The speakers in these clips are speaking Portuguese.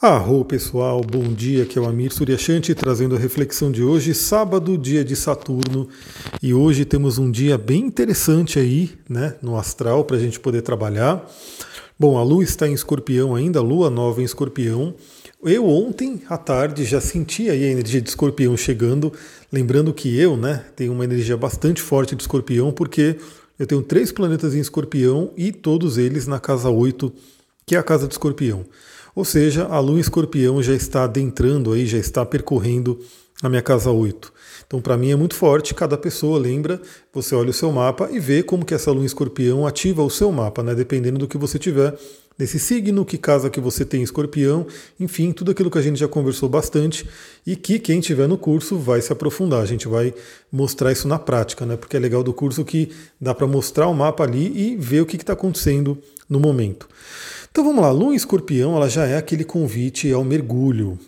Arro pessoal, bom dia, aqui é o Amir Suryashanti trazendo a reflexão de hoje, sábado, dia de Saturno, e hoje temos um dia bem interessante aí, né, no astral para a gente poder trabalhar. Bom, a Lua está em Escorpião ainda, Lua nova em Escorpião. Eu ontem à tarde já senti aí a energia de Escorpião chegando, lembrando que eu, né, tenho uma energia bastante forte de Escorpião porque eu tenho três planetas em Escorpião e todos eles na casa 8, que é a casa de Escorpião. Ou seja, a lua escorpião já está adentrando aí, já está percorrendo a minha casa 8. Então, para mim é muito forte, cada pessoa lembra, você olha o seu mapa e vê como que essa lua escorpião ativa o seu mapa, né? Dependendo do que você tiver nesse signo, que casa que você tem escorpião, enfim, tudo aquilo que a gente já conversou bastante e que quem tiver no curso vai se aprofundar. A gente vai mostrar isso na prática, né? Porque é legal do curso que dá para mostrar o mapa ali e ver o que está acontecendo no momento. Então vamos lá, Lua em Escorpião, ela já é aquele convite ao mergulho.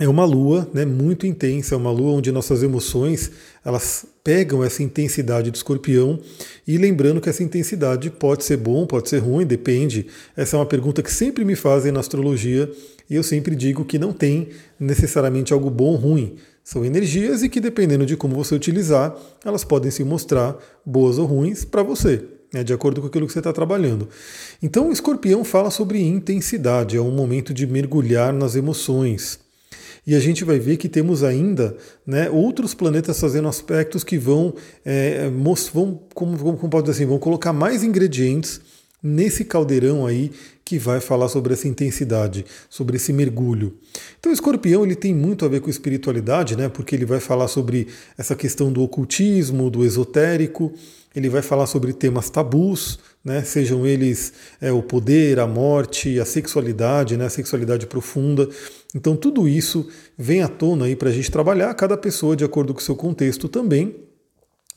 É uma lua né, muito intensa, é uma lua onde nossas emoções elas pegam essa intensidade do escorpião e lembrando que essa intensidade pode ser bom, pode ser ruim, depende. Essa é uma pergunta que sempre me fazem na astrologia e eu sempre digo que não tem necessariamente algo bom ou ruim. São energias e que dependendo de como você utilizar, elas podem se mostrar boas ou ruins para você né, de acordo com aquilo que você está trabalhando. Então, o escorpião fala sobre intensidade, é um momento de mergulhar nas emoções. E a gente vai ver que temos ainda né, outros planetas fazendo aspectos que vão, é, vão como, como pode dizer assim, vão colocar mais ingredientes nesse caldeirão aí que vai falar sobre essa intensidade, sobre esse mergulho. Então o escorpião ele tem muito a ver com espiritualidade, né? Porque ele vai falar sobre essa questão do ocultismo, do esotérico, ele vai falar sobre temas tabus, né, sejam eles é, o poder, a morte, a sexualidade, né, a sexualidade profunda. Então tudo isso vem à tona aí para a gente trabalhar, cada pessoa de acordo com o seu contexto também.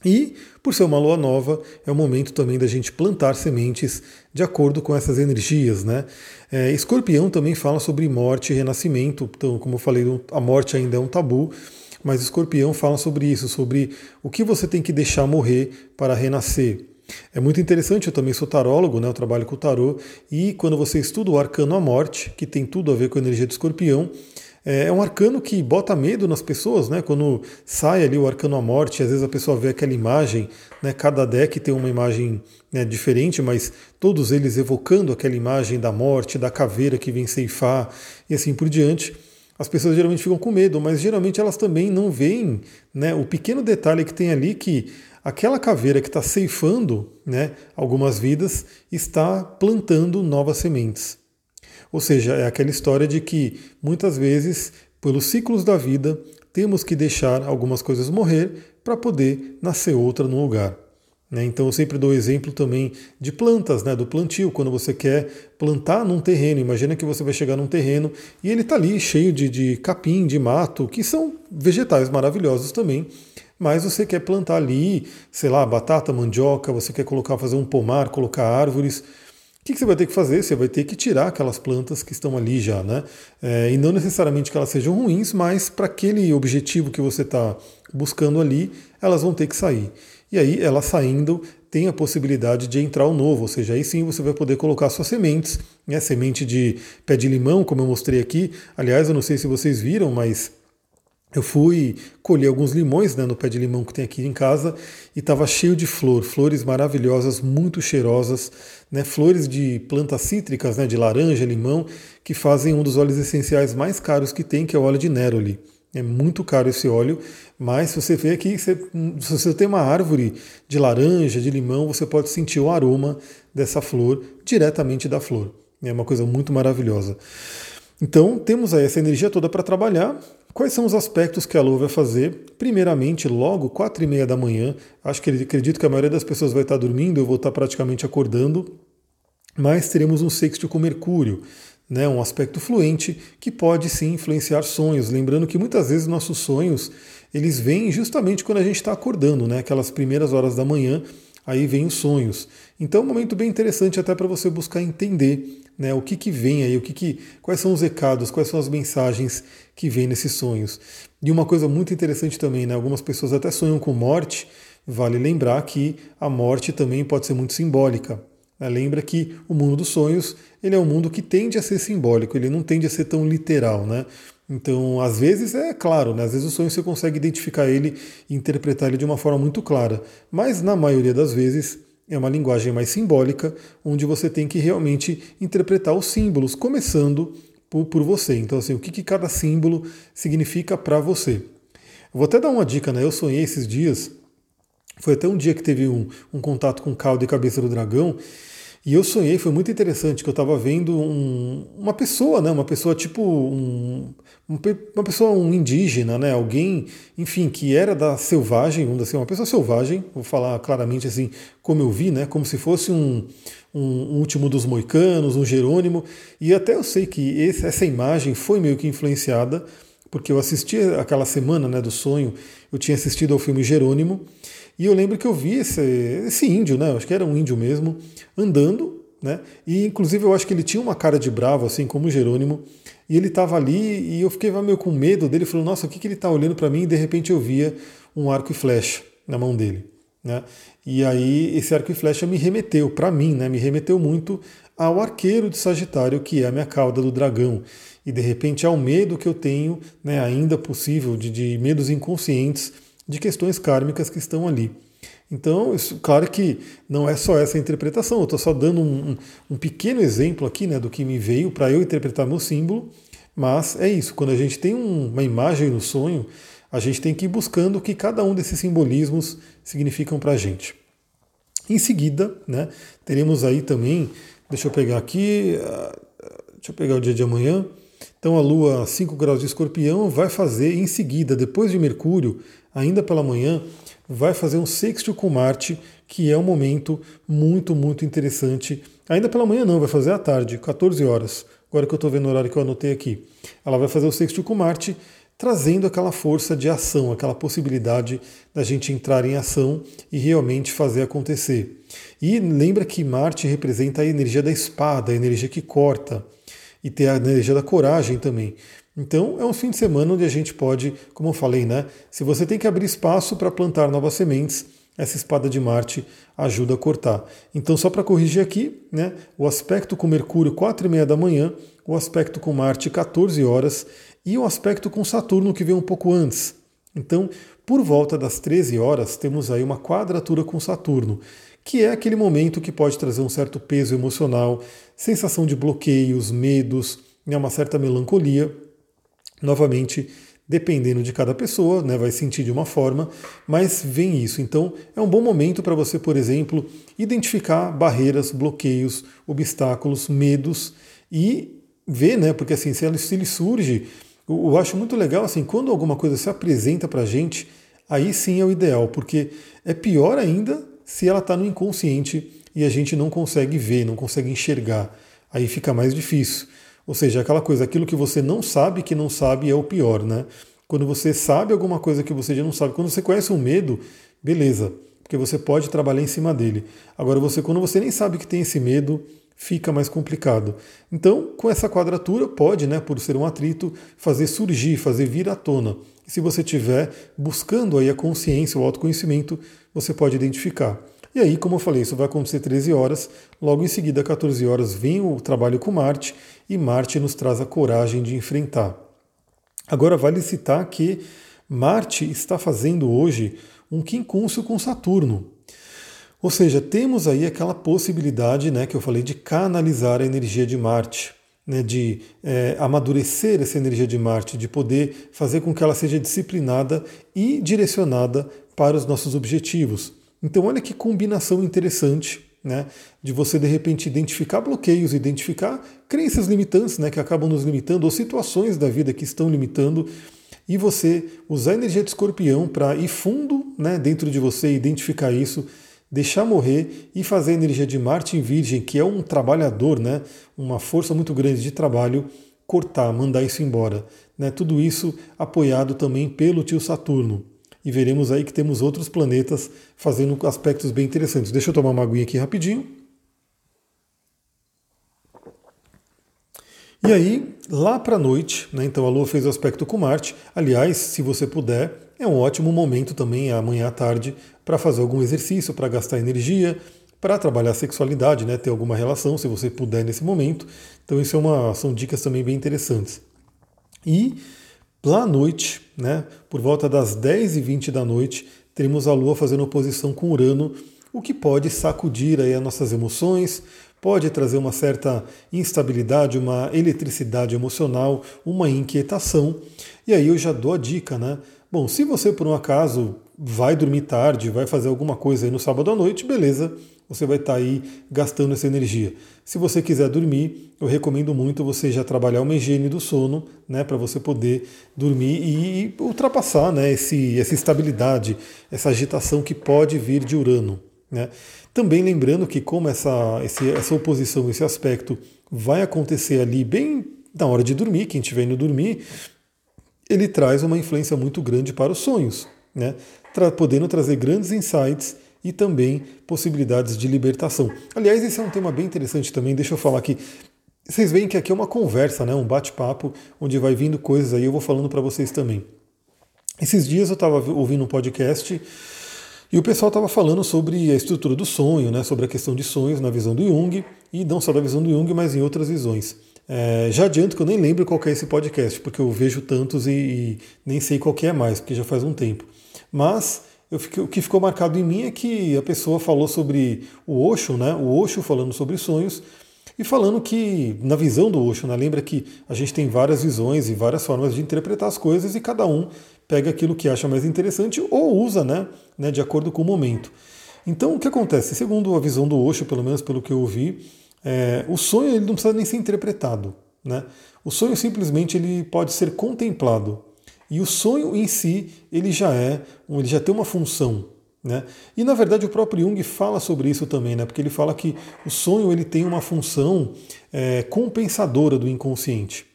E, por ser uma lua nova, é o momento também da gente plantar sementes de acordo com essas energias. Né? É, escorpião também fala sobre morte e renascimento. Então, como eu falei, a morte ainda é um tabu mas Escorpião fala sobre isso, sobre o que você tem que deixar morrer para renascer. É muito interessante, eu também sou tarólogo, né, eu trabalho com o tarô, e quando você estuda o arcano à morte, que tem tudo a ver com a energia de escorpião, é, é um arcano que bota medo nas pessoas, né? Quando sai ali o arcano à morte, às vezes a pessoa vê aquela imagem, né? Cada deck tem uma imagem né, diferente, mas todos eles evocando aquela imagem da morte, da caveira que vem ceifar e assim por diante as pessoas geralmente ficam com medo, mas geralmente elas também não veem né, o pequeno detalhe que tem ali que aquela caveira que está ceifando né, algumas vidas está plantando novas sementes. Ou seja, é aquela história de que muitas vezes, pelos ciclos da vida, temos que deixar algumas coisas morrer para poder nascer outra no lugar. Né? Então eu sempre dou exemplo também de plantas, né, do plantio, quando você quer plantar num terreno. Imagina que você vai chegar num terreno e ele está ali cheio de, de capim, de mato, que são vegetais maravilhosos também. Mas você quer plantar ali, sei lá, batata, mandioca, você quer colocar, fazer um pomar, colocar árvores. O que, você vai ter que fazer? Você vai ter que tirar aquelas plantas que estão ali já, né? É, e não necessariamente que elas sejam ruins, mas para aquele objetivo que você está buscando ali, elas vão ter que sair. E aí, ela saindo, tem a possibilidade de entrar o novo, ou seja, aí sim você vai poder colocar suas sementes, né? semente de pé de limão, como eu mostrei aqui. Aliás, eu não sei se vocês viram, mas eu fui colher alguns limões né, no pé de limão que tem aqui em casa e estava cheio de flor, flores maravilhosas, muito cheirosas, né, flores de plantas cítricas, né, de laranja, limão, que fazem um dos óleos essenciais mais caros que tem, que é o óleo de Neroli. É muito caro esse óleo, mas se você vê aqui, se você tem uma árvore de laranja, de limão, você pode sentir o aroma dessa flor diretamente da flor. É uma coisa muito maravilhosa. Então, temos aí essa energia toda para trabalhar. Quais são os aspectos que a Lua vai fazer? Primeiramente, logo quatro e meia da manhã, acho que acredito que a maioria das pessoas vai estar dormindo, eu vou estar praticamente acordando, mas teremos um sexto com Mercúrio né, um aspecto fluente que pode sim influenciar sonhos. Lembrando que muitas vezes nossos sonhos eles vêm justamente quando a gente está acordando, né, aquelas primeiras horas da manhã, aí vem os sonhos. Então é um momento bem interessante até para você buscar entender né, o que, que vem aí, o que, que quais são os recados, quais são as mensagens que vêm nesses sonhos. E uma coisa muito interessante também, né, algumas pessoas até sonham com morte. Vale lembrar que a morte também pode ser muito simbólica. Né? Lembra que o mundo dos sonhos ele é um mundo que tende a ser simbólico, ele não tende a ser tão literal, né? Então, às vezes é claro, né? às vezes o sonho você consegue identificar ele e interpretar ele de uma forma muito clara, mas na maioria das vezes é uma linguagem mais simbólica, onde você tem que realmente interpretar os símbolos, começando por, por você. Então, assim, o que, que cada símbolo significa para você. vou até dar uma dica, né? Eu sonhei esses dias, foi até um dia que teve um, um contato com caldo e cabeça do dragão, e eu sonhei, foi muito interessante, que eu estava vendo um, uma pessoa, né? Uma pessoa tipo um, uma pessoa, um indígena, né? Alguém, enfim, que era da selvagem, vamos dizer assim, uma pessoa selvagem, vou falar claramente assim, como eu vi, né? Como se fosse um, um, último dos moicanos, um Jerônimo. E até eu sei que esse, essa imagem foi meio que influenciada, porque eu assisti aquela semana né, do sonho, eu tinha assistido ao filme Jerônimo. E eu lembro que eu vi esse, esse índio, né? Acho que era um índio mesmo, andando, né? E inclusive eu acho que ele tinha uma cara de bravo, assim como Jerônimo. E ele estava ali e eu fiquei meio com medo dele. Falou, nossa, o que, que ele está olhando para mim? E de repente eu via um arco e flecha na mão dele. Né? E aí esse arco e flecha me remeteu, para mim, né? me remeteu muito ao arqueiro de Sagitário, que é a minha cauda do dragão. E de repente ao medo que eu tenho, né, ainda possível, de, de medos inconscientes de questões kármicas que estão ali. Então, isso, claro que não é só essa interpretação, eu estou só dando um, um, pequeno exemplo aqui né, do que me veio para eu interpretar meu símbolo, mas é isso, quando a gente tem um, uma imagem no sonho, a gente tem que ir buscando o que cada um desses simbolismos significam para a gente. Em seguida, né, teremos aí também, deixa eu pegar aqui, ah, deixa eu pegar o dia de amanhã. Então a Lua 5 graus de escorpião vai fazer em seguida, depois de Mercúrio, ainda pela manhã, vai fazer um sexto com Marte, que é um momento muito, muito interessante. Ainda pela manhã não, vai fazer à tarde, 14 horas. Agora que eu estou vendo o horário que eu anotei aqui. Ela vai fazer o sexto com Marte, trazendo aquela força de ação, aquela possibilidade da gente entrar em ação e realmente fazer acontecer. E lembra que Marte representa a energia da espada, a energia que corta, e tem a energia da coragem também. Então, é um fim de semana onde a gente pode, como eu falei, né? Se você tem que abrir espaço para plantar novas sementes, essa espada de Marte ajuda a cortar. Então, só para corrigir aqui, né? O aspecto com Mercúrio, 4 e meia da manhã, o aspecto com Marte, 14 horas, e o aspecto com Saturno, que vem um pouco antes. Então, por volta das 13 horas, temos aí uma quadratura com Saturno, que é aquele momento que pode trazer um certo peso emocional, sensação de bloqueios, medos, né, uma certa melancolia. Novamente, dependendo de cada pessoa, né, vai sentir de uma forma, mas vem isso. Então, é um bom momento para você, por exemplo, identificar barreiras, bloqueios, obstáculos, medos e ver, né, porque assim, se ele, surge, eu, acho muito legal assim, quando alguma coisa se apresenta para a gente, aí sim é o ideal, porque é pior ainda se ela está no inconsciente e a gente não consegue ver, não consegue enxergar. Aí fica mais difícil. Ou seja, aquela coisa, aquilo que você não sabe que não sabe é o pior, né? Quando você sabe alguma coisa que você já não sabe, quando você conhece um medo, beleza, porque você pode trabalhar em cima dele. Agora, você, quando você nem sabe que tem esse medo, fica mais complicado. Então, com essa quadratura, pode, né, por ser um atrito, fazer surgir, fazer vir à tona. E se você estiver buscando aí a consciência, o autoconhecimento, você pode identificar. E aí, como eu falei, isso vai acontecer 13 horas, logo em seguida, 14 horas, vem o trabalho com Marte, e Marte nos traz a coragem de enfrentar. Agora, vale citar que Marte está fazendo hoje um quincúncio com Saturno. Ou seja, temos aí aquela possibilidade né, que eu falei de canalizar a energia de Marte, né, de é, amadurecer essa energia de Marte, de poder fazer com que ela seja disciplinada e direcionada para os nossos objetivos. Então, olha que combinação interessante né, de você de repente identificar bloqueios, identificar crenças limitantes né, que acabam nos limitando, ou situações da vida que estão limitando, e você usar a energia de escorpião para ir fundo né, dentro de você, identificar isso, deixar morrer e fazer a energia de Marte em Virgem, que é um trabalhador, né, uma força muito grande de trabalho, cortar, mandar isso embora. Né, tudo isso apoiado também pelo tio Saturno e veremos aí que temos outros planetas fazendo aspectos bem interessantes. Deixa eu tomar uma aguinha aqui rapidinho. E aí, lá para a noite, né, então a Lua fez o aspecto com Marte. Aliás, se você puder, é um ótimo momento também, amanhã à tarde, para fazer algum exercício, para gastar energia, para trabalhar a sexualidade, né, ter alguma relação, se você puder nesse momento. Então isso é uma, são dicas também bem interessantes. E lá à noite, né, por volta das 10h20 da noite, teremos a Lua fazendo oposição com Urano, o que pode sacudir aí as nossas emoções, pode trazer uma certa instabilidade, uma eletricidade emocional, uma inquietação. E aí eu já dou a dica, né? Bom, se você por um acaso vai dormir tarde, vai fazer alguma coisa aí no sábado à noite, beleza, você vai estar tá aí gastando essa energia. Se você quiser dormir, eu recomendo muito você já trabalhar uma higiene do sono, né, para você poder dormir e ultrapassar, né, esse, essa estabilidade, essa agitação que pode vir de Urano. Né? Também lembrando que como essa, esse, essa oposição, esse aspecto vai acontecer ali bem na hora de dormir, quem estiver indo dormir, ele traz uma influência muito grande para os sonhos, né? Tra podendo trazer grandes insights e também possibilidades de libertação. Aliás, esse é um tema bem interessante também, deixa eu falar aqui. Vocês veem que aqui é uma conversa, né? um bate-papo, onde vai vindo coisas aí, eu vou falando para vocês também. Esses dias eu estava ouvindo um podcast e o pessoal estava falando sobre a estrutura do sonho, né, sobre a questão de sonhos na visão do Jung, e não só da visão do Jung, mas em outras visões. É, já adianto que eu nem lembro qual é esse podcast, porque eu vejo tantos e, e nem sei qual é mais, porque já faz um tempo. Mas fiquei, o que ficou marcado em mim é que a pessoa falou sobre o Osho, né, o Osho falando sobre sonhos, e falando que, na visão do Osho, né, lembra que a gente tem várias visões e várias formas de interpretar as coisas e cada um pega aquilo que acha mais interessante ou usa né, né, de acordo com o momento. Então, o que acontece? Segundo a visão do Osho, pelo menos pelo que eu ouvi, é, o sonho ele não precisa nem ser interpretado. Né? O sonho simplesmente ele pode ser contemplado. E o sonho em si, ele já é, ele já tem uma função. Né? E na verdade o próprio Jung fala sobre isso também, né? porque ele fala que o sonho ele tem uma função é, compensadora do inconsciente.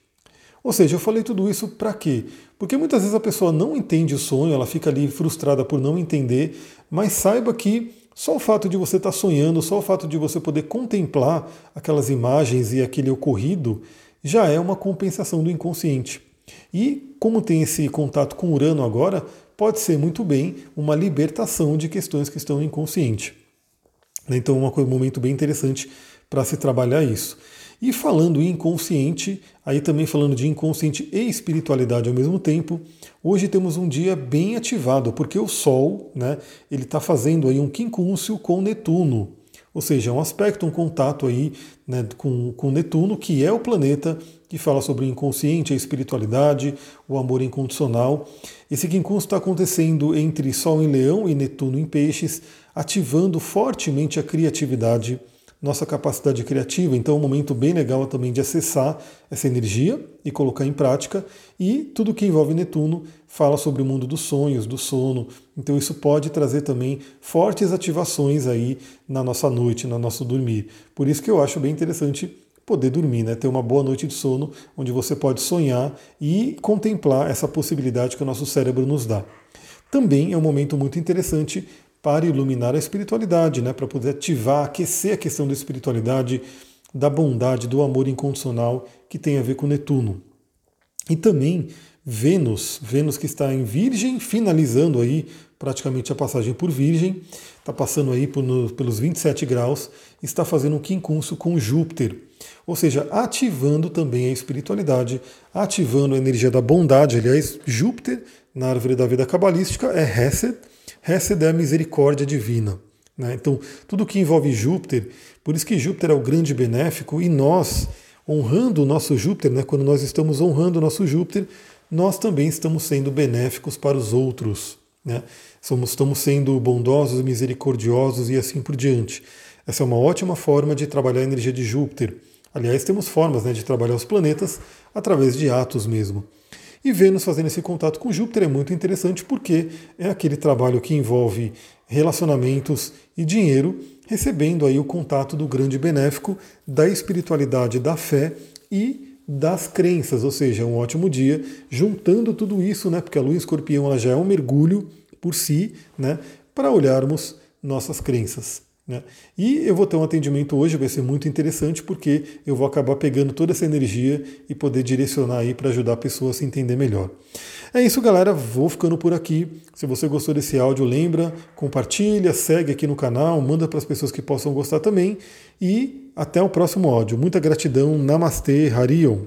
Ou seja, eu falei tudo isso para quê? Porque muitas vezes a pessoa não entende o sonho, ela fica ali frustrada por não entender, mas saiba que só o fato de você estar tá sonhando, só o fato de você poder contemplar aquelas imagens e aquele ocorrido, já é uma compensação do inconsciente. E como tem esse contato com Urano agora, pode ser muito bem uma libertação de questões que estão no inconsciente. Então é um momento bem interessante para se trabalhar isso. E falando em inconsciente, aí também falando de inconsciente e espiritualidade ao mesmo tempo, hoje temos um dia bem ativado, porque o Sol, né, ele está fazendo aí um quincúncio com Netuno, ou seja, um aspecto, um contato aí né, com, com Netuno, que é o planeta que fala sobre o inconsciente, a espiritualidade, o amor incondicional. Esse quincúncio está acontecendo entre Sol em Leão e Netuno em Peixes, ativando fortemente a criatividade nossa capacidade criativa. Então é um momento bem legal também de acessar essa energia e colocar em prática. E tudo que envolve Netuno fala sobre o mundo dos sonhos, do sono. Então isso pode trazer também fortes ativações aí na nossa noite, no nosso dormir. Por isso que eu acho bem interessante poder dormir, né? ter uma boa noite de sono, onde você pode sonhar e contemplar essa possibilidade que o nosso cérebro nos dá. Também é um momento muito interessante para iluminar a espiritualidade, né? para poder ativar, aquecer a questão da espiritualidade, da bondade, do amor incondicional que tem a ver com Netuno. E também Vênus, Vênus que está em Virgem, finalizando aí praticamente a passagem por Virgem, está passando aí por, no, pelos 27 graus, está fazendo um quincunço com Júpiter, ou seja, ativando também a espiritualidade, ativando a energia da bondade. Aliás, Júpiter, na árvore da vida cabalística, é Hesed, Hesed é a misericórdia divina. Né? Então, tudo que envolve Júpiter, por isso que Júpiter é o grande benéfico e nós, honrando o nosso Júpiter, né, quando nós estamos honrando o nosso Júpiter, nós também estamos sendo benéficos para os outros. Né? Somos, estamos sendo bondosos, misericordiosos e assim por diante. Essa é uma ótima forma de trabalhar a energia de Júpiter. Aliás, temos formas né, de trabalhar os planetas através de atos mesmo. E Vênus fazendo esse contato com Júpiter é muito interessante porque é aquele trabalho que envolve relacionamentos e dinheiro, recebendo aí o contato do grande benéfico da espiritualidade, da fé e das crenças, ou seja, é um ótimo dia, juntando tudo isso, né, porque a lua escorpião ela já é um mergulho por si, né, para olharmos nossas crenças. Né? E eu vou ter um atendimento hoje, vai ser muito interessante, porque eu vou acabar pegando toda essa energia e poder direcionar aí para ajudar a pessoa a se entender melhor. É isso, galera. Vou ficando por aqui. Se você gostou desse áudio, lembra, compartilha, segue aqui no canal, manda para as pessoas que possam gostar também. E até o próximo áudio. Muita gratidão. Namastê, Harion.